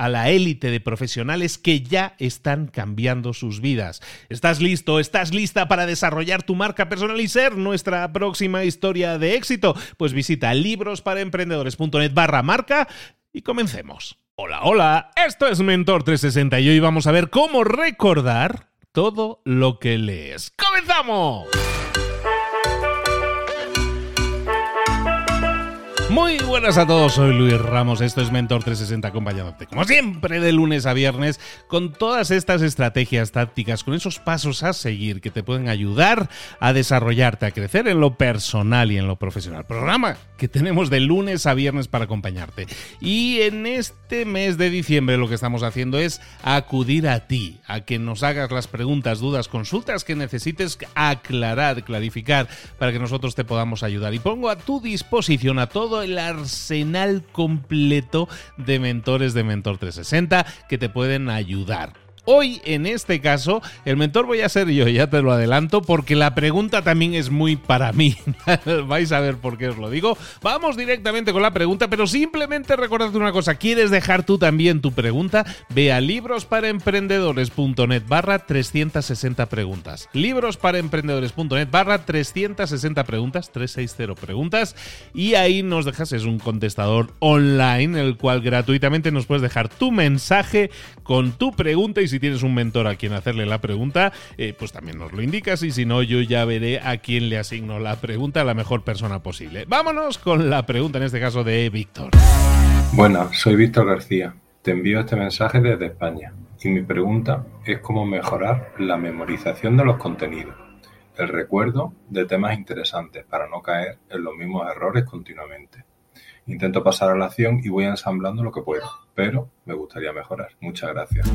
a la élite de profesionales que ya están cambiando sus vidas. ¿Estás listo? ¿Estás lista para desarrollar tu marca personal y ser nuestra próxima historia de éxito? Pues visita librosparaemprendedores.net barra marca y comencemos. Hola, hola, esto es Mentor 360 y hoy vamos a ver cómo recordar todo lo que lees. ¡Comenzamos! Muy buenas a todos, soy Luis Ramos, esto es Mentor 360 acompañándote, como siempre, de lunes a viernes, con todas estas estrategias tácticas, con esos pasos a seguir que te pueden ayudar a desarrollarte, a crecer en lo personal y en lo profesional. Programa que tenemos de lunes a viernes para acompañarte. Y en este mes de diciembre lo que estamos haciendo es acudir a ti, a que nos hagas las preguntas, dudas, consultas que necesites aclarar, clarificar, para que nosotros te podamos ayudar. Y pongo a tu disposición a todo el arsenal completo de mentores de Mentor 360 que te pueden ayudar. Hoy, en este caso, el mentor voy a ser yo, ya te lo adelanto, porque la pregunta también es muy para mí. Vais a ver por qué os lo digo. Vamos directamente con la pregunta, pero simplemente recordarte una cosa. ¿Quieres dejar tú también tu pregunta? Ve a librosparaemprendedores.net barra 360 preguntas. Librosparaemprendedores.net barra 360 preguntas, 360 preguntas. Y ahí nos dejas, es un contestador online, el cual gratuitamente nos puedes dejar tu mensaje con tu pregunta y si tienes un mentor a quien hacerle la pregunta, eh, pues también nos lo indicas y si no, yo ya veré a quién le asigno la pregunta a la mejor persona posible. Vámonos con la pregunta, en este caso de Víctor. Buenas, soy Víctor García. Te envío este mensaje desde España y mi pregunta es cómo mejorar la memorización de los contenidos, el recuerdo de temas interesantes para no caer en los mismos errores continuamente. Intento pasar a la acción y voy ensamblando lo que puedo, pero me gustaría mejorar. Muchas gracias.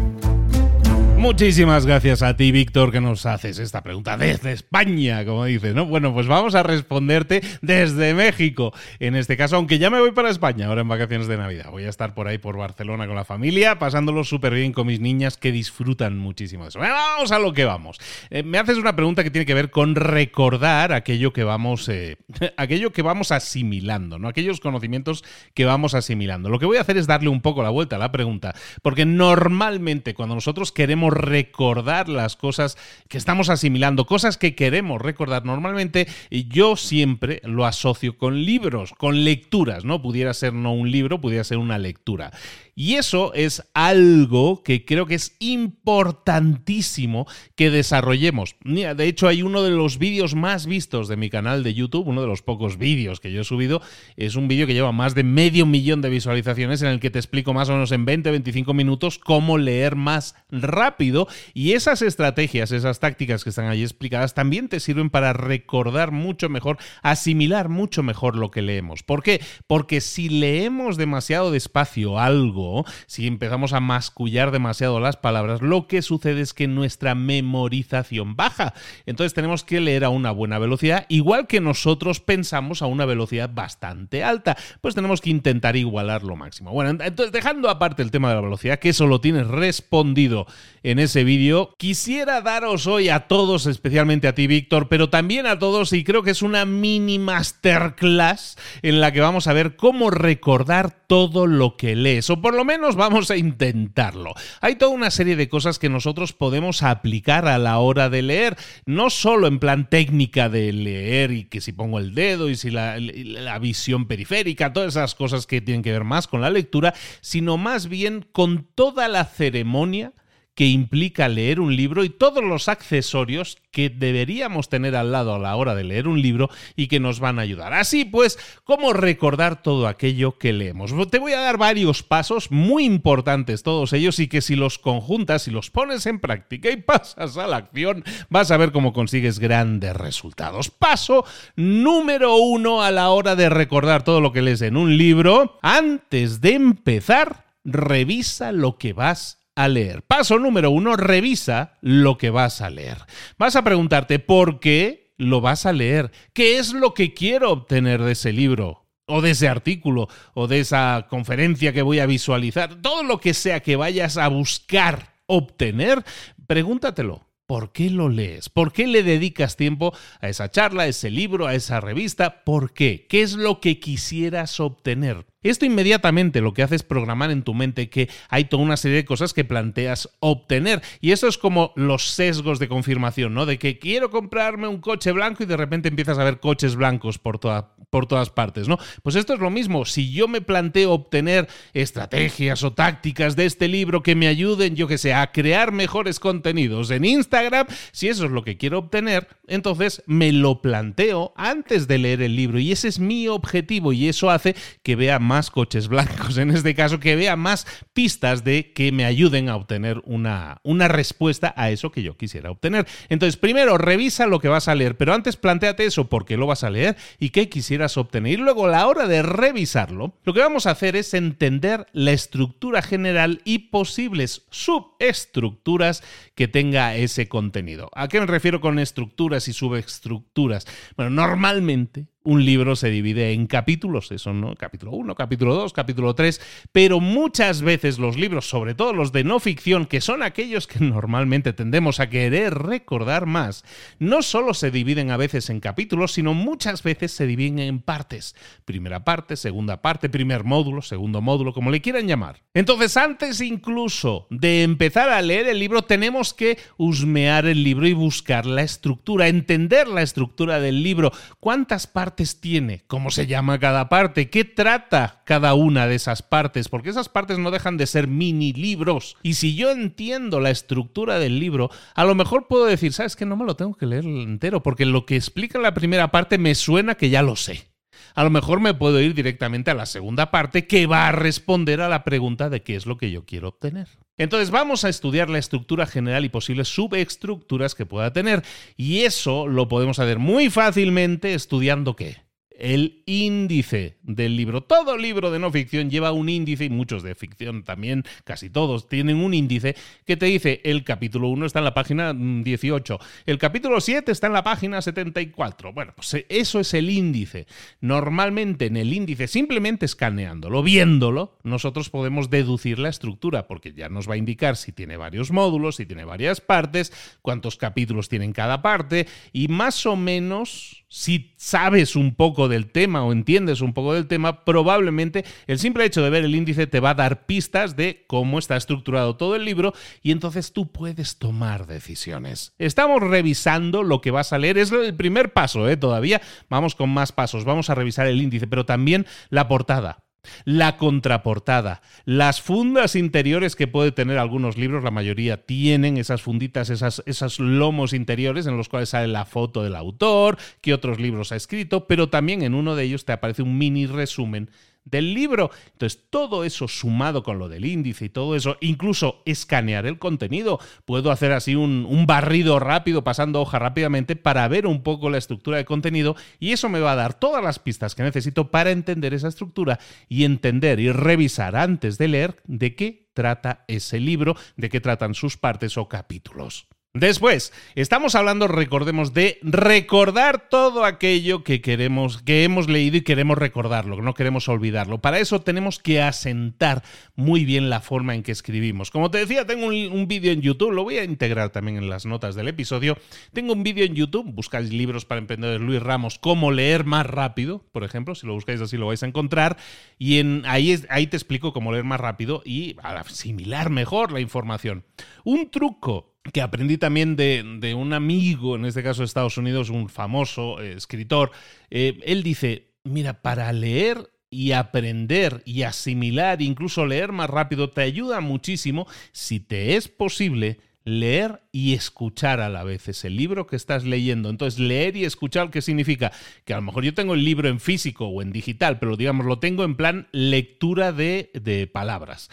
Muchísimas gracias a ti, Víctor, que nos haces esta pregunta desde España, como dices, ¿no? Bueno, pues vamos a responderte desde México, en este caso, aunque ya me voy para España ahora en vacaciones de Navidad. Voy a estar por ahí, por Barcelona, con la familia, pasándolo súper bien con mis niñas que disfrutan muchísimo de eso. vamos a lo que vamos. Eh, me haces una pregunta que tiene que ver con recordar aquello que vamos, eh, aquello que vamos asimilando, ¿no? Aquellos conocimientos que vamos asimilando. Lo que voy a hacer es darle un poco la vuelta a la pregunta, porque normalmente cuando nosotros queremos recordar las cosas que estamos asimilando, cosas que queremos recordar normalmente, y yo siempre lo asocio con libros, con lecturas, ¿no? Pudiera ser no un libro, pudiera ser una lectura. Y eso es algo que creo que es importantísimo que desarrollemos. De hecho, hay uno de los vídeos más vistos de mi canal de YouTube, uno de los pocos vídeos que yo he subido, es un vídeo que lleva más de medio millón de visualizaciones en el que te explico más o menos en 20-25 minutos cómo leer más rápido. Y esas estrategias, esas tácticas que están ahí explicadas, también te sirven para recordar mucho mejor, asimilar mucho mejor lo que leemos. ¿Por qué? Porque si leemos demasiado despacio algo, si empezamos a mascullar demasiado las palabras, lo que sucede es que nuestra memorización baja. Entonces tenemos que leer a una buena velocidad, igual que nosotros pensamos a una velocidad bastante alta. Pues tenemos que intentar igualar lo máximo. Bueno, entonces dejando aparte el tema de la velocidad, que eso lo tienes respondido en ese vídeo, quisiera daros hoy a todos, especialmente a ti, Víctor, pero también a todos, y creo que es una mini masterclass en la que vamos a ver cómo recordar todo lo que lees, lo menos vamos a intentarlo. Hay toda una serie de cosas que nosotros podemos aplicar a la hora de leer, no solo en plan técnica de leer y que si pongo el dedo y si la, la visión periférica, todas esas cosas que tienen que ver más con la lectura, sino más bien con toda la ceremonia que implica leer un libro y todos los accesorios que deberíamos tener al lado a la hora de leer un libro y que nos van a ayudar. Así pues, ¿cómo recordar todo aquello que leemos? Te voy a dar varios pasos muy importantes todos ellos y que si los conjuntas y los pones en práctica y pasas a la acción, vas a ver cómo consigues grandes resultados. Paso número uno a la hora de recordar todo lo que lees en un libro. Antes de empezar, revisa lo que vas a leer. Paso número uno, revisa lo que vas a leer. Vas a preguntarte por qué lo vas a leer. ¿Qué es lo que quiero obtener de ese libro? o de ese artículo, o de esa conferencia que voy a visualizar, todo lo que sea que vayas a buscar obtener, pregúntatelo. ¿Por qué lo lees? ¿Por qué le dedicas tiempo a esa charla, a ese libro, a esa revista? ¿Por qué? ¿Qué es lo que quisieras obtener? Esto inmediatamente lo que hace es programar en tu mente que hay toda una serie de cosas que planteas obtener. Y eso es como los sesgos de confirmación, ¿no? De que quiero comprarme un coche blanco y de repente empiezas a ver coches blancos por, por todas partes, ¿no? Pues esto es lo mismo. Si yo me planteo obtener estrategias o tácticas de este libro que me ayuden, yo que sé, a crear mejores contenidos en Instagram, si eso es lo que quiero obtener, entonces me lo planteo antes de leer el libro. Y ese es mi objetivo y eso hace que vea más más coches blancos, en este caso, que vea más pistas de que me ayuden a obtener una, una respuesta a eso que yo quisiera obtener. Entonces, primero, revisa lo que vas a leer, pero antes planteate eso, por qué lo vas a leer y qué quisieras obtener. Y luego, a la hora de revisarlo, lo que vamos a hacer es entender la estructura general y posibles subestructuras que tenga ese contenido. ¿A qué me refiero con estructuras y subestructuras? Bueno, normalmente un libro se divide en capítulos, eso no, capítulo 1, capítulo 2, capítulo 3, pero muchas veces los libros, sobre todo los de no ficción, que son aquellos que normalmente tendemos a querer recordar más, no solo se dividen a veces en capítulos, sino muchas veces se dividen en partes. Primera parte, segunda parte, primer módulo, segundo módulo, como le quieran llamar. Entonces, antes incluso de empezar a leer el libro, tenemos que husmear el libro y buscar la estructura, entender la estructura del libro, cuántas partes tiene, cómo se llama cada parte, qué trata cada una de esas partes, porque esas partes no dejan de ser mini libros. Y si yo entiendo la estructura del libro, a lo mejor puedo decir, ¿sabes que No me lo tengo que leer entero, porque lo que explica la primera parte me suena que ya lo sé. A lo mejor me puedo ir directamente a la segunda parte que va a responder a la pregunta de qué es lo que yo quiero obtener. Entonces vamos a estudiar la estructura general y posibles subestructuras que pueda tener. Y eso lo podemos hacer muy fácilmente estudiando qué? El índice del libro. Todo libro de no ficción lleva un índice y muchos de ficción también, casi todos, tienen un índice que te dice el capítulo 1 está en la página 18, el capítulo 7 está en la página 74. Bueno, pues eh, eso es el índice. Normalmente en el índice, simplemente escaneándolo, viéndolo, nosotros podemos deducir la estructura porque ya nos va a indicar si tiene varios módulos, si tiene varias partes, cuántos capítulos tiene cada parte y más o menos si sabes un poco del tema o entiendes un poco del tema, probablemente el simple hecho de ver el índice te va a dar pistas de cómo está estructurado todo el libro y entonces tú puedes tomar decisiones. Estamos revisando lo que vas a leer, es el primer paso, ¿eh? todavía vamos con más pasos, vamos a revisar el índice, pero también la portada. La contraportada, las fundas interiores que puede tener algunos libros, la mayoría tienen esas funditas, esas, esos lomos interiores en los cuales sale la foto del autor, que otros libros ha escrito, pero también en uno de ellos te aparece un mini resumen del libro. Entonces, todo eso sumado con lo del índice y todo eso, incluso escanear el contenido, puedo hacer así un, barrido rápido, pasando hoja rápidamente para ver un poco la estructura de contenido y eso me va a dar todas las pistas que necesito para entender esa estructura y entender y revisar antes de leer de qué trata ese libro, de qué tratan sus partes o capítulos. Después, estamos hablando, recordemos, de recordar todo aquello que queremos, que hemos leído y queremos recordarlo, no queremos olvidarlo. Para eso tenemos que asentar muy bien la forma en que escribimos. Como te decía, tengo un, vídeo en YouTube, lo voy a integrar también en las notas del episodio. Tengo un vídeo en YouTube, buscáis libros para emprendedores Luis Ramos, cómo leer más rápido, por ejemplo, si lo buscáis así lo vais a encontrar. Y ahí, ahí te explico cómo leer más rápido y asimilar mejor la información. Un truco que aprendí también de, un amigo, en este caso de Estados Unidos, un famoso eh, escritor. Eh, él dice, mira, para leer y aprender y asimilar, incluso leer más rápido, te ayuda muchísimo si te es posible leer y escuchar a la vez ese libro que estás leyendo. Entonces, leer y escuchar, ¿qué significa? Que a lo mejor yo tengo el libro en físico o en digital, pero digamos, lo tengo en plan lectura de, de palabras.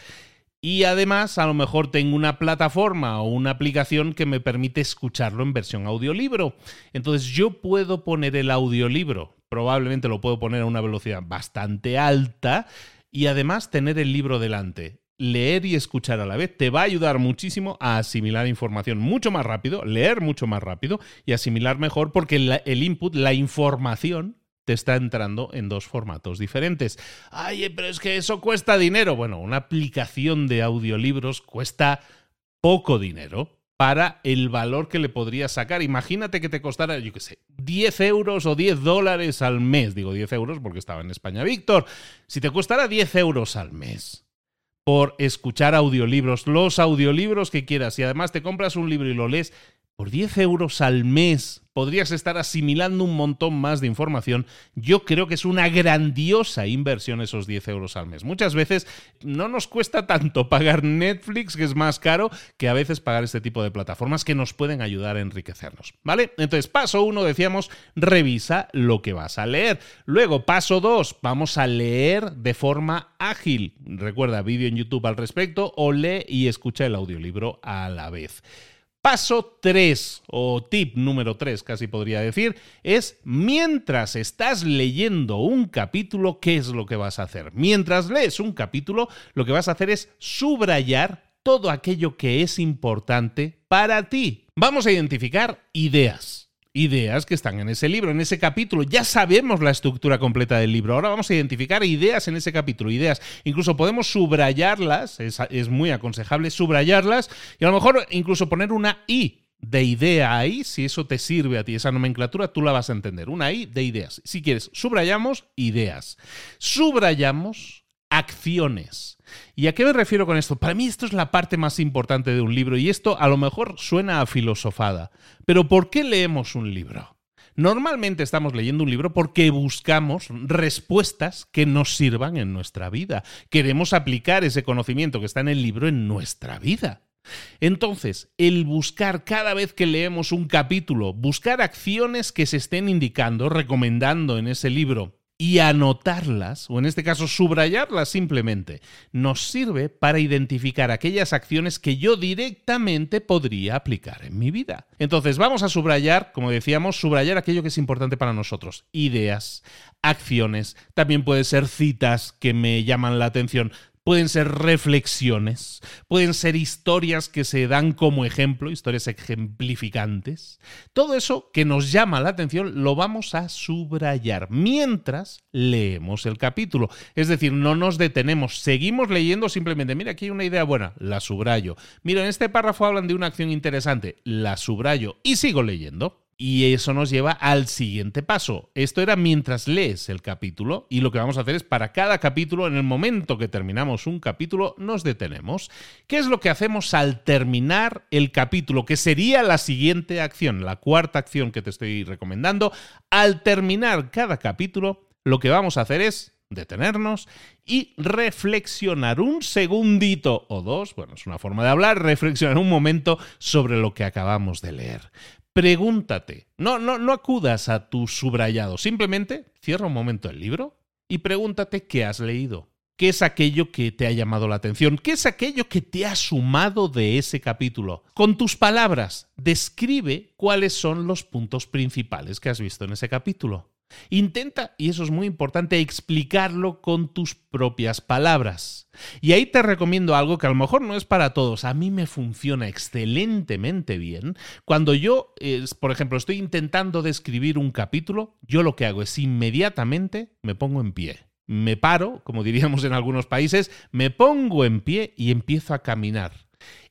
Y además, a lo mejor tengo una plataforma o una aplicación que me permite escucharlo en versión audiolibro. Entonces yo puedo poner el audiolibro, probablemente lo puedo poner a una velocidad bastante alta y además tener el libro delante. Leer y escuchar a la vez te va a ayudar muchísimo a asimilar información mucho más rápido, leer mucho más rápido y asimilar mejor porque el input, la información, te está entrando en dos formatos diferentes. Ay, pero es que eso cuesta dinero. Bueno, una aplicación de audiolibros cuesta poco dinero para el valor que le podrías sacar. Imagínate que te costara, yo qué sé, 10 euros o 10 dólares al mes. Digo 10 euros porque estaba en España Víctor. Si te costara 10 euros al mes por escuchar audiolibros, los audiolibros que quieras, y además te compras un libro y lo lees, por 10 euros al mes podrías estar asimilando un montón más de información. Yo creo que es una grandiosa inversión esos 10 euros al mes. Muchas veces no nos cuesta tanto pagar Netflix, que es más caro, que a veces pagar este tipo de plataformas que nos pueden ayudar a enriquecernos. ¿Vale? Entonces, paso uno, decíamos, revisa lo que vas a leer. Luego, paso dos, vamos a leer de forma ágil. Recuerda, vídeo en YouTube al respecto o lee y escucha el audiolibro a la vez. Paso 3, o tip número 3 casi podría decir, es mientras estás leyendo un capítulo, ¿qué es lo que vas a hacer? Mientras lees un capítulo, lo que vas a hacer es subrayar todo aquello que es importante para ti. Vamos a identificar ideas ideas que están en ese libro, en ese capítulo. Ya sabemos la estructura completa del libro. Ahora vamos a identificar ideas en ese capítulo, ideas. Incluso podemos subrayarlas, es, muy aconsejable subrayarlas y a lo mejor incluso poner una I de idea ahí, si eso te sirve a ti, esa nomenclatura, tú la vas a entender. Una I de ideas. Si quieres, subrayamos ideas. Subrayamos acciones. ¿Y a qué me refiero con esto? Para mí esto es la parte más importante de un libro y esto a lo mejor suena a filosofada. Pero ¿por qué leemos un libro? Normalmente estamos leyendo un libro porque buscamos respuestas que nos sirvan en nuestra vida. Queremos aplicar ese conocimiento que está en el libro en nuestra vida. Entonces, el buscar cada vez que leemos un capítulo, buscar acciones que se estén indicando, recomendando en ese libro, y anotarlas, o en este caso subrayarlas simplemente, nos sirve para identificar aquellas acciones que yo directamente podría aplicar en mi vida. Entonces vamos a subrayar, como decíamos, subrayar aquello que es importante para nosotros, ideas, acciones, también puede ser citas que me llaman la atención, pueden ser reflexiones, pueden ser historias que se dan como ejemplo, historias ejemplificantes. Todo eso que nos llama la atención lo vamos a subrayar mientras leemos el capítulo. Es decir, no nos detenemos, seguimos leyendo simplemente, mira, aquí hay una idea buena, la subrayo. Mira, en este párrafo hablan de una acción interesante, la subrayo y sigo leyendo. Y eso nos lleva al siguiente paso. Esto era mientras lees el capítulo y lo que vamos a hacer es para cada capítulo, en el momento que terminamos un capítulo, nos detenemos. ¿Qué es lo que hacemos al terminar el capítulo? Que sería la siguiente acción, la cuarta acción que te estoy recomendando. Al terminar cada capítulo, lo que vamos a hacer es detenernos y reflexionar un segundito o dos, bueno, es una forma de hablar, reflexionar un momento sobre lo que acabamos de leer pregúntate. No, no, no acudas a tu subrayado. Simplemente cierra un momento el libro y pregúntate qué has leído. ¿Qué es aquello que te ha llamado la atención? ¿Qué es aquello que te ha sumado de ese capítulo? Con tus palabras, describe cuáles son los puntos principales que has visto en ese capítulo. Intenta, y eso es muy importante, explicarlo con tus propias palabras. Y ahí te recomiendo algo que a lo mejor no es para todos. A mí me funciona excelentemente bien. Cuando yo, por ejemplo, estoy intentando describir un capítulo, yo lo que hago es inmediatamente me pongo en pie. Me paro, como diríamos en algunos países, me pongo en pie y empiezo a caminar.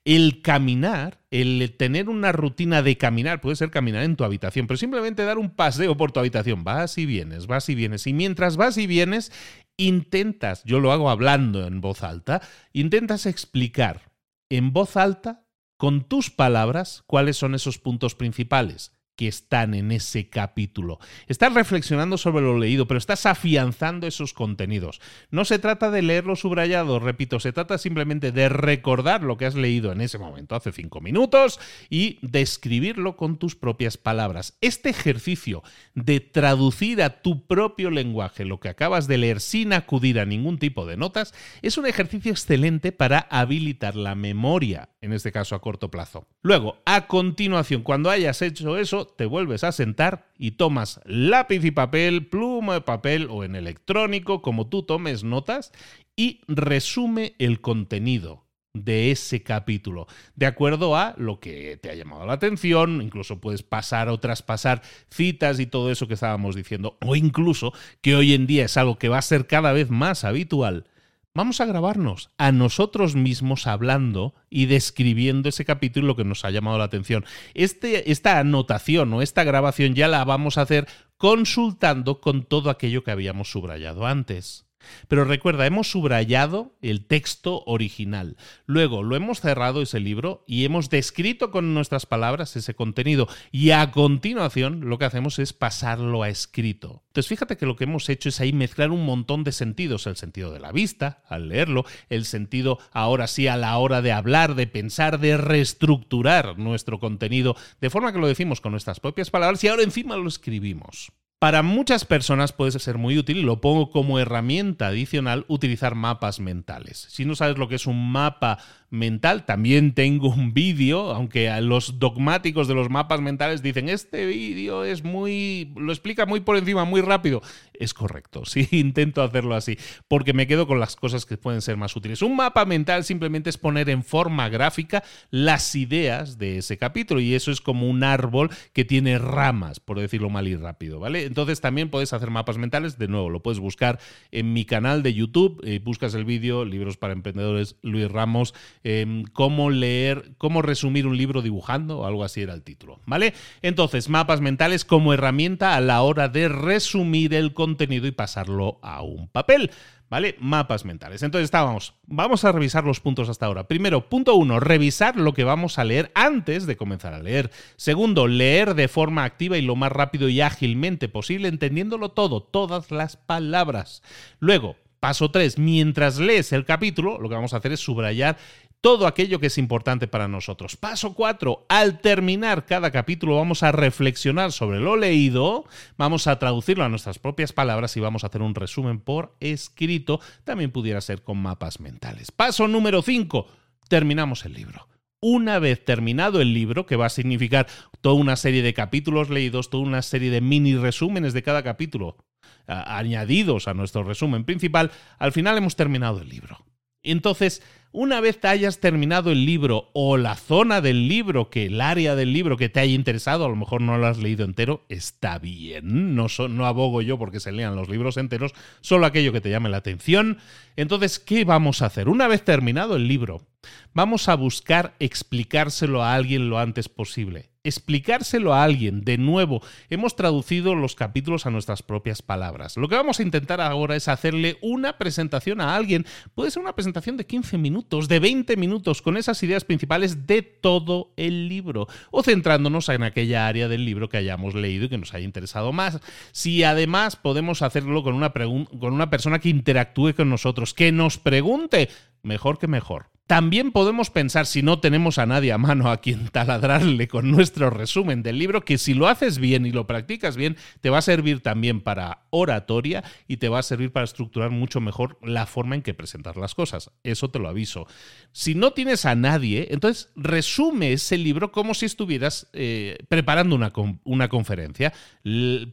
El caminar, el tener una rutina de caminar, puede ser caminar en tu habitación, pero simplemente dar un paseo por tu habitación, vas y vienes, vas y vienes. Y mientras vas y vienes, intentas, yo lo hago hablando en voz alta, intentas explicar en voz alta, con tus palabras, cuáles son esos puntos principales están en ese capítulo. Estás reflexionando sobre lo leído, pero estás afianzando esos contenidos. No se trata de leerlo subrayado, repito, se trata simplemente de recordar lo que has leído en ese momento, hace cinco minutos, y describirlo con tus propias palabras. Este ejercicio de traducir a tu propio lenguaje lo que acabas de leer sin acudir a ningún tipo de notas es un ejercicio excelente para habilitar la memoria, en este caso a corto plazo. Luego, a continuación, cuando hayas hecho eso, te vuelves a sentar y tomas lápiz y papel, pluma de papel o en electrónico, como tú tomes notas, y resume el contenido de ese capítulo, de acuerdo a lo que te ha llamado la atención, incluso puedes pasar o traspasar citas y todo eso que estábamos diciendo, o incluso, que hoy en día es algo que va a ser cada vez más habitual, vamos a grabarnos a nosotros mismos hablando y describiendo ese capítulo que nos ha llamado la atención. Este, esta anotación o esta grabación ya la vamos a hacer consultando con todo aquello que habíamos subrayado antes. Pero recuerda, hemos subrayado el texto original. Luego lo hemos cerrado ese libro y hemos descrito con nuestras palabras ese contenido. Y a continuación lo que hacemos es pasarlo a escrito. Entonces fíjate que lo que hemos hecho es ahí mezclar un montón de sentidos. El sentido de la vista, al leerlo, el sentido ahora sí a la hora de hablar, de pensar, de reestructurar nuestro contenido, de forma que lo decimos con nuestras propias palabras y ahora encima lo escribimos. Para muchas personas puede ser muy útil, y lo pongo como herramienta adicional, utilizar mapas mentales. Si no sabes lo que es un mapa mental. También tengo un vídeo, aunque los dogmáticos de los mapas mentales dicen, este vídeo es muy, lo explica muy por encima, muy rápido. Es correcto, sí, intento hacerlo así, porque me quedo con las cosas que pueden ser más útiles. Un mapa mental simplemente es poner en forma gráfica las ideas de ese capítulo y eso es como un árbol que tiene ramas, por decirlo mal y rápido, ¿vale? Entonces también puedes hacer mapas mentales, de nuevo, lo puedes buscar en mi canal de YouTube, eh, buscas el vídeo, libros para emprendedores, Luis Ramos, Em, cómo leer, cómo resumir un libro dibujando, o algo así era el título, ¿vale? Entonces, mapas mentales como herramienta a la hora de resumir el contenido y pasarlo a un papel. ¿Vale? Mapas mentales. Entonces estábamos. Vamos a revisar los puntos hasta ahora. Primero, punto uno, revisar lo que vamos a leer antes de comenzar a leer. Segundo, leer de forma activa y lo más rápido y ágilmente posible, entendiéndolo todo, todas las palabras. Luego, Paso 3. Mientras lees el capítulo, lo que vamos a hacer es subrayar todo aquello que es importante para nosotros. Paso 4. Al terminar cada capítulo vamos a reflexionar sobre lo leído, vamos a traducirlo a nuestras propias palabras y vamos a hacer un resumen por escrito. También pudiera ser con mapas mentales. Paso número 5. Terminamos el libro. Una vez terminado el libro, que va a significar toda una serie de capítulos leídos, toda una serie de mini resúmenes de cada capítulo añadidos a nuestro resumen principal, al final hemos terminado el libro. Entonces, una vez hayas terminado el libro o la zona del libro, que el área del libro que te haya interesado, a lo mejor no lo has leído entero, está bien. No, no abogo yo porque se lean los libros enteros, solo aquello que te llame la atención. Entonces, ¿qué vamos a hacer? Una vez terminado el libro, vamos a buscar explicárselo a alguien lo antes posible explicárselo a alguien. De nuevo, hemos traducido los capítulos a nuestras propias palabras. Lo que vamos a intentar ahora es hacerle una presentación a alguien. Puede ser una presentación de 15 minutos, de 20 minutos, con esas ideas principales de todo el libro. O centrándonos en aquella área del libro que hayamos leído y que nos haya interesado más. Si además podemos hacerlo con una, con una persona que interactúe con nosotros, que nos pregunte, mejor que mejor. También podemos pensar, si no tenemos a nadie a mano a quien taladrarle con nuestro resumen del libro, que si lo haces bien y lo practicas bien, te va a servir también para oratoria y te va a servir para estructurar mucho mejor la forma en que presentar las cosas. Eso te lo aviso. Si no tienes a nadie, entonces resume ese libro como si estuvieras eh, preparando una, una conferencia.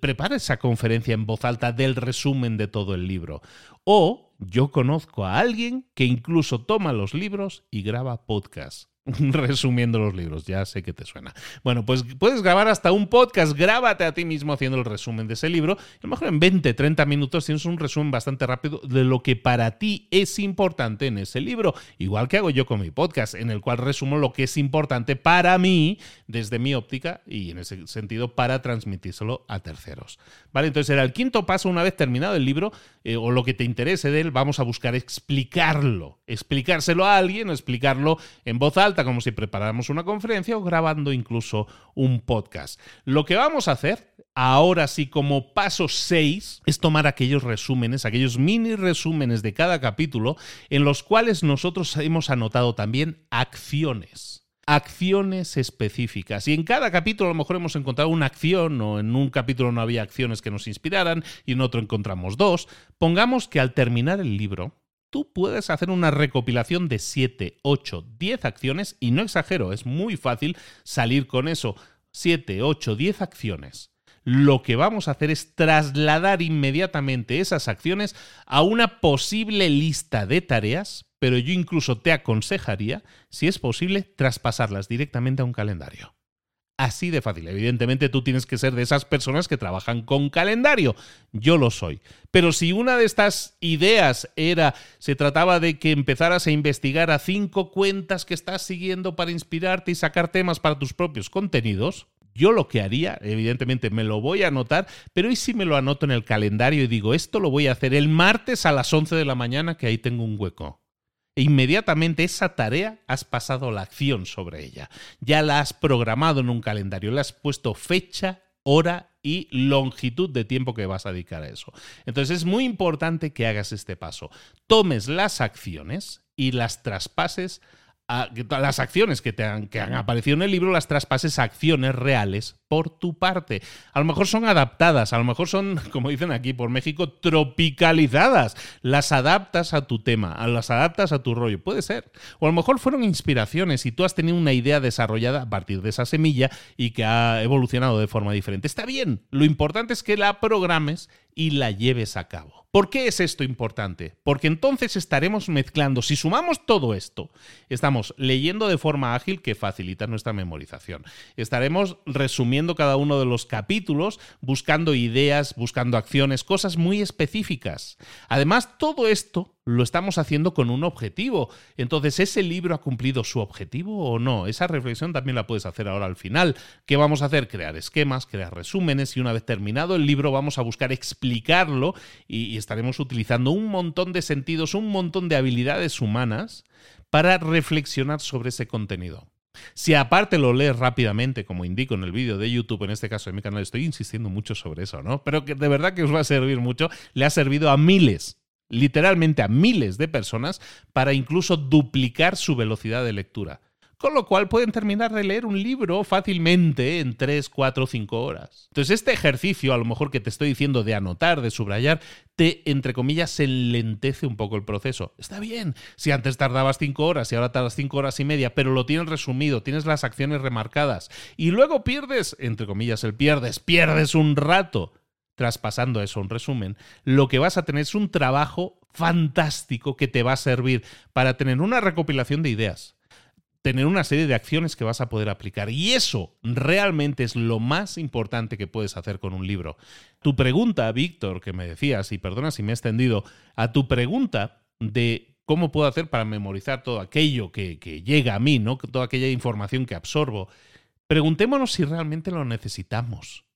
prepara esa conferencia en voz alta del resumen de todo el libro. O yo conozco a alguien que incluso toma los libros y graba podcasts. resumiendo los libros, ya sé que te suena. Bueno, pues puedes grabar hasta un podcast, grábate a ti mismo haciendo el resumen de ese libro. a lo mejor en 20, 30 minutos tienes un resumen bastante rápido de lo que para ti es importante en ese libro. Igual que hago yo con mi podcast, en el cual resumo lo que es importante para mí desde mi óptica y en ese sentido para transmitírselo a terceros. ¿Vale? Entonces era el quinto paso, una vez terminado el libro eh, o lo que te interese de él, vamos a buscar explicarlo, explicárselo a alguien o explicarlo en voz alta como si preparáramos una conferencia o grabando incluso un podcast. Lo que vamos a hacer ahora sí como paso 6 es tomar aquellos resúmenes, aquellos mini resúmenes de cada capítulo en los cuales nosotros hemos anotado también acciones acciones específicas. Y en cada capítulo a lo mejor hemos encontrado una acción, o en un capítulo no había acciones que nos inspiraran, y en otro encontramos dos. Pongamos que al terminar el libro, tú puedes hacer una recopilación de 7, 8, 10 acciones y no exagero, es muy fácil salir con eso. 7, 8, 10 acciones. Lo que vamos a hacer es trasladar inmediatamente esas acciones a una posible lista de tareas, pero yo incluso te aconsejaría, si es posible, traspasarlas directamente a un calendario. Así de fácil. Evidentemente tú tienes que ser de esas personas que trabajan con calendario. Yo lo soy. Pero si una de estas ideas era, se trataba de que empezaras a investigar a cinco cuentas que estás siguiendo para inspirarte y sacar temas para tus propios contenidos, yo lo que haría, evidentemente me lo voy a anotar, pero hoy sí me lo anoto en el calendario y digo, esto lo voy a hacer el martes a las 11 de la mañana, que ahí tengo un hueco e inmediatamente esa tarea has pasado la acción sobre ella. Ya la has programado en un calendario, le has puesto fecha, hora y longitud de tiempo que vas a dedicar a eso. Entonces es muy importante que hagas este paso. Tomes las acciones y las traspases a, las acciones que, te han, que han aparecido en el libro las traspases a acciones reales por tu parte. A lo mejor son adaptadas, a lo mejor son, como dicen aquí por México, tropicalizadas. Las adaptas a tu tema, las adaptas a tu rollo. Puede ser. O a lo mejor fueron inspiraciones y tú has tenido una idea desarrollada a partir de esa semilla y que ha evolucionado de forma diferente. Está bien. Lo importante es que la programes y la lleves a cabo. ¿Por qué es esto importante? Porque entonces estaremos mezclando, si sumamos todo esto, estamos leyendo de forma ágil que facilita nuestra memorización. Estaremos resumiendo cada uno de los capítulos, buscando ideas, buscando acciones, cosas muy específicas. Además, todo esto lo estamos haciendo con un objetivo. Entonces, ¿ese libro ha cumplido su objetivo o no? Esa reflexión también la puedes hacer ahora al final. ¿Qué vamos a hacer? Crear esquemas, crear resúmenes y una vez terminado el libro vamos a buscar explicarlo y, estaremos utilizando un montón de sentidos, un montón de habilidades humanas para reflexionar sobre ese contenido. Si aparte lo lees rápidamente, como indico en el vídeo de YouTube, en este caso de mi canal, estoy insistiendo mucho sobre eso, ¿no? Pero que de verdad que os va a servir mucho, le ha servido a miles literalmente a miles de personas para incluso duplicar su velocidad de lectura. Con lo cual pueden terminar de leer un libro fácilmente en 3, 4, 5 horas. Entonces este ejercicio, a lo mejor que te estoy diciendo de anotar, de subrayar, te, entre comillas, enlentece un poco el proceso. Está bien, si antes tardabas 5 horas y ahora tardas 5 horas y media, pero lo tienes resumido, tienes las acciones remarcadas y luego pierdes, entre comillas, el pierdes, pierdes un rato traspasando eso un resumen, lo que vas a tener es un trabajo fantástico que te va a servir para tener una recopilación de ideas, tener una serie de acciones que vas a poder aplicar. Y eso realmente es lo más importante que puedes hacer con un libro. Tu pregunta, Víctor, que me decías, y perdona si me he extendido, a tu pregunta de cómo puedo hacer para memorizar todo aquello que, llega a mí, ¿no? toda aquella información que absorbo, preguntémonos si realmente lo necesitamos.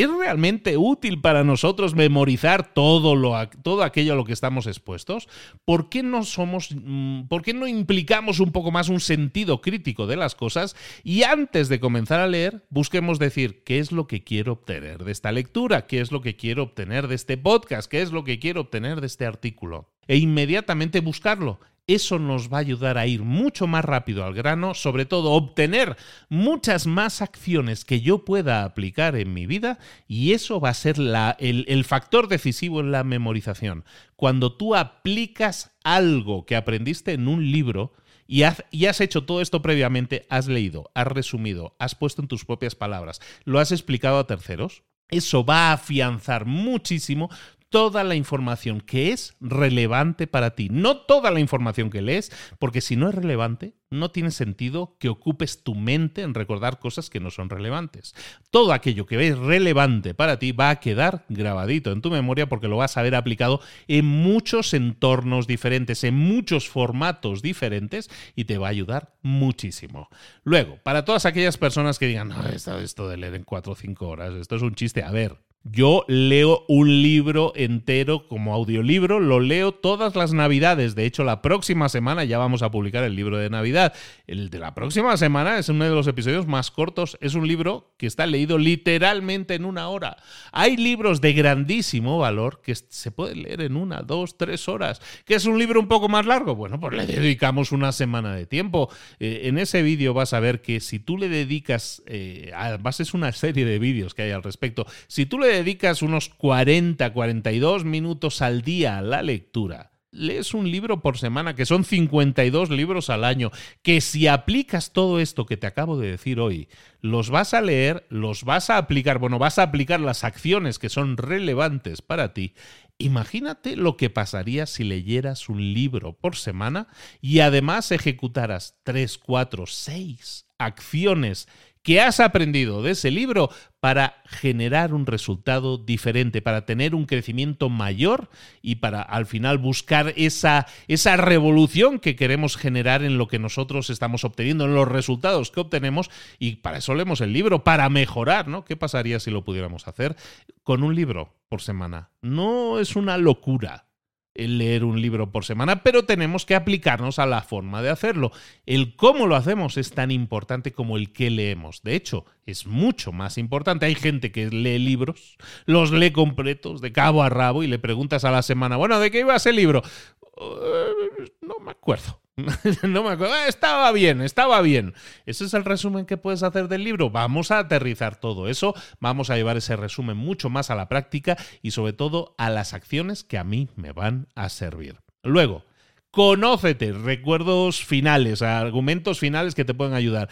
¿Es realmente útil para nosotros memorizar todo, lo, todo aquello a lo que estamos expuestos? ¿Por qué, no somos, mm, ¿Por qué no implicamos un poco más un sentido crítico de las cosas? Y antes de comenzar a leer, busquemos decir qué es lo que quiero obtener de esta lectura, qué es lo que quiero obtener de este podcast, qué es lo que quiero obtener de este artículo. E inmediatamente buscarlo. Eso nos va a ayudar a ir mucho más rápido al grano, sobre todo obtener muchas más acciones que yo pueda aplicar en mi vida y eso va a ser el, el factor decisivo en la memorización. Cuando tú aplicas algo que aprendiste en un libro, y has, y has, hecho todo esto previamente, has leído, has resumido, has puesto en tus propias palabras, lo has explicado a terceros, eso va a afianzar muchísimo toda la información que es relevante para ti. No toda la información que lees, porque si no es relevante, no tiene sentido que ocupes tu mente en recordar cosas que no son relevantes. Todo aquello que ves relevante para ti va a quedar grabadito en tu memoria porque lo vas a ver aplicado en muchos entornos diferentes, en muchos formatos diferentes y te va a ayudar muchísimo. Luego, para todas aquellas personas que digan, no, esto, esto de leer en 4 o 5 horas, esto es un chiste, a ver, yo leo un libro entero como audiolibro, lo leo todas las navidades. De hecho, la próxima semana ya vamos a publicar el libro de Navidad. El de la próxima semana es uno de los episodios más cortos. Es un libro que está leído literalmente en una hora. Hay libros de grandísimo valor que se pueden leer en una, dos, tres horas. ¿Que es un libro un poco más largo? Bueno, pues le dedicamos una semana de tiempo. Eh, en ese vídeo vas a ver que si tú le dedicas, eh, además es una serie de vídeos que hay al respecto, si tú le dedicas unos 40, 42 minutos al día a la lectura, lees un libro por semana, que son 52 libros al año, que si aplicas todo esto que te acabo de decir hoy, los vas a leer, los vas a aplicar, bueno, vas a aplicar las acciones que son relevantes para ti. Imagínate lo que pasaría si leyeras un libro por semana y además ejecutaras 3, 4, 6 acciones ¿Qué has aprendido de ese libro para generar un resultado diferente, para tener un crecimiento mayor y para al final buscar esa, esa revolución que queremos generar en lo que nosotros estamos obteniendo, en los resultados que obtenemos y para eso leemos el libro, para mejorar, ¿no? ¿Qué pasaría si lo pudiéramos hacer con un libro por semana? No es una locura leer un libro por semana, pero tenemos que aplicarnos a la forma de hacerlo. El cómo lo hacemos es tan importante como el qué leemos. De hecho, es mucho más importante. Hay gente que lee libros, los lee completos, de cabo a rabo, y le preguntas a la semana, bueno, ¿de qué iba ese libro? Eh, no me acuerdo. no me acuerdo. Ah, estaba bien, estaba bien. Ese es el resumen que puedes hacer del libro. Vamos a aterrizar todo eso. Vamos a llevar ese resumen mucho más a la práctica y sobre todo a las acciones que a mí me van a servir. Luego, conócete, recuerdos finales, argumentos finales que te pueden ayudar.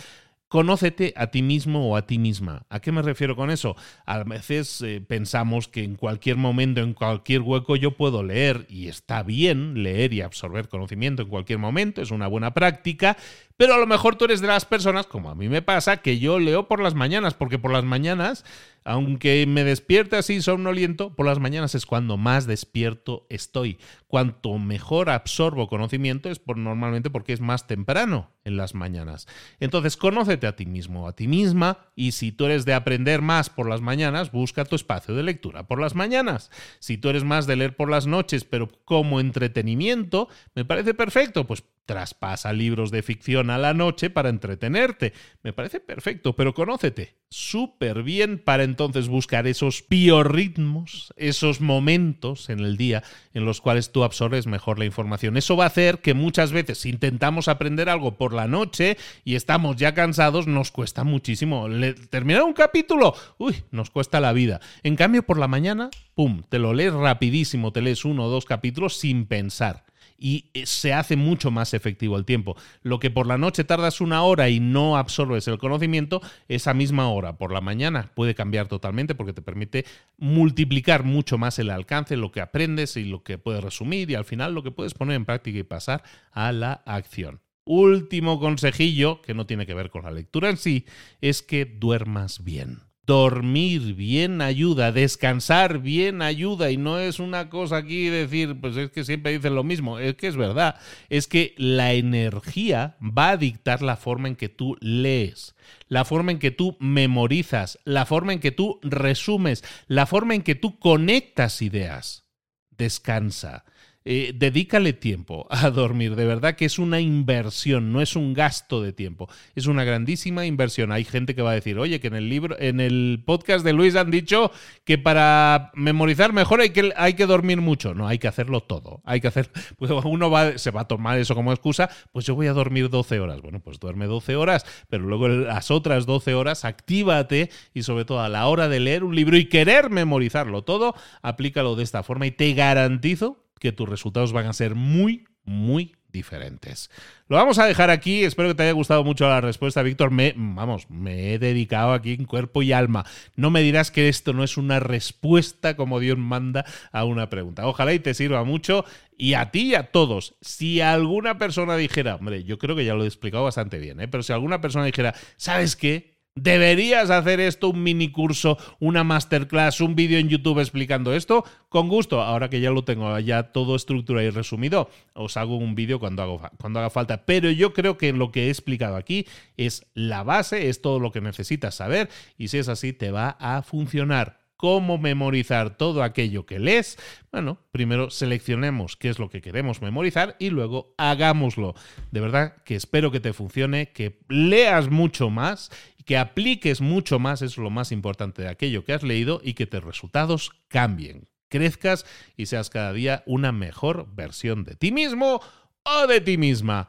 Conócete a ti mismo o a ti misma. ¿A qué me refiero con eso? A veces eh, pensamos que en cualquier momento, en cualquier hueco yo puedo leer y está bien leer y absorber conocimiento en cualquier momento, es una buena práctica, pero a lo mejor tú eres de las personas, como a mí me pasa, que yo leo por las mañanas, porque por las mañanas aunque me despierte así somnoliento, por las mañanas es cuando más despierto estoy. Cuanto mejor absorbo conocimiento es por, normalmente porque es más temprano en las mañanas. Entonces, conócete a ti mismo, a ti misma, y si tú eres de aprender más por las mañanas, busca tu espacio de lectura por las mañanas. Si tú eres más de leer por las noches, pero como entretenimiento, me parece perfecto, pues traspasa libros de ficción a la noche para entretenerte. Me parece perfecto, pero conócete súper bien para entonces buscar esos biorritmos, esos momentos en el día en los cuales tú absorbes mejor la información. Eso va a hacer que muchas veces intentamos aprender algo por la noche y estamos ya cansados, nos cuesta muchísimo. terminar un capítulo, uy, nos cuesta la vida. En cambio, por la mañana, pum, te lo lees rapidísimo, te lees uno o dos capítulos sin pensar y eh, se hace mucho más efectivo el tiempo. Lo que por la noche tardas una hora y no absorbes el conocimiento, esa misma hora por la mañana puede cambiar totalmente porque te permite multiplicar mucho más el alcance, lo que aprendes y lo que puedes resumir y al final lo que puedes poner en práctica y pasar a la acción. Último consejillo, que no tiene que ver con la lectura en sí, es que duermas bien dormir bien ayuda, descansar bien ayuda y no es una cosa aquí decir, pues es que siempre dicen lo mismo, es que es verdad, es que la energía va a dictar la forma en que tú lees, la forma en que tú memorizas, la forma en que tú resumes, la forma en que tú conectas ideas. Descansa. Eh, dedícale tiempo a dormir. De verdad que es una inversión, no es un gasto de tiempo. Es una grandísima inversión. Hay gente que va a decir, oye, que en el libro, en el podcast de Luis han dicho que para memorizar mejor hay que, hay que dormir mucho. No, hay que hacerlo todo. Hay que hacer. Pues uno va, se va a tomar eso como excusa. Pues yo voy a dormir 12 horas. Bueno, pues duerme 12 horas, pero luego las otras 12 horas actívate y sobre todo a la hora de leer un libro y querer memorizarlo todo, aplícalo de esta forma y te garantizo que tus resultados van a ser muy, muy diferentes. Lo vamos a dejar aquí. Espero que te haya gustado mucho la respuesta, Víctor. Me, vamos, me he dedicado aquí en cuerpo y alma. No me dirás que esto no es una respuesta como Dios manda a una pregunta. Ojalá y te sirva mucho. Y a ti y a todos, si alguna persona dijera, hombre, yo creo que ya lo he explicado bastante bien, ¿eh? pero si alguna persona dijera, ¿sabes qué? ¿Deberías hacer esto, un mini curso, una masterclass, un vídeo en YouTube explicando esto? Con gusto, ahora que ya lo tengo ya todo estructurado y resumido, os hago un vídeo cuando, cuando haga falta. Pero yo creo que lo que he explicado aquí es la base, es todo lo que necesitas saber y si es así, te va a funcionar cómo memorizar todo aquello que lees, bueno, primero seleccionemos qué es lo que queremos memorizar y luego hagámoslo. De verdad que espero que te funcione, que leas mucho más que apliques mucho más, es lo más importante de aquello que has leído y que tus resultados cambien, crezcas y seas cada día una mejor versión de ti mismo o de ti misma.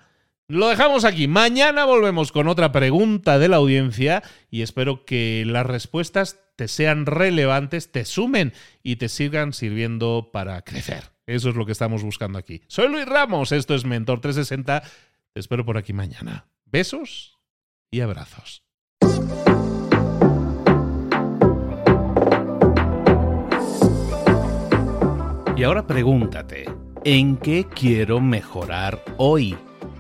Lo dejamos aquí. Mañana volvemos con otra pregunta de la audiencia y espero que las respuestas te sean relevantes, te sumen y te sigan sirviendo para crecer. Eso es lo que estamos buscando aquí. Soy Luis Ramos, esto es Mentor 360. Te espero por aquí mañana. Besos y abrazos. Y ahora pregúntate, ¿en qué quiero mejorar hoy?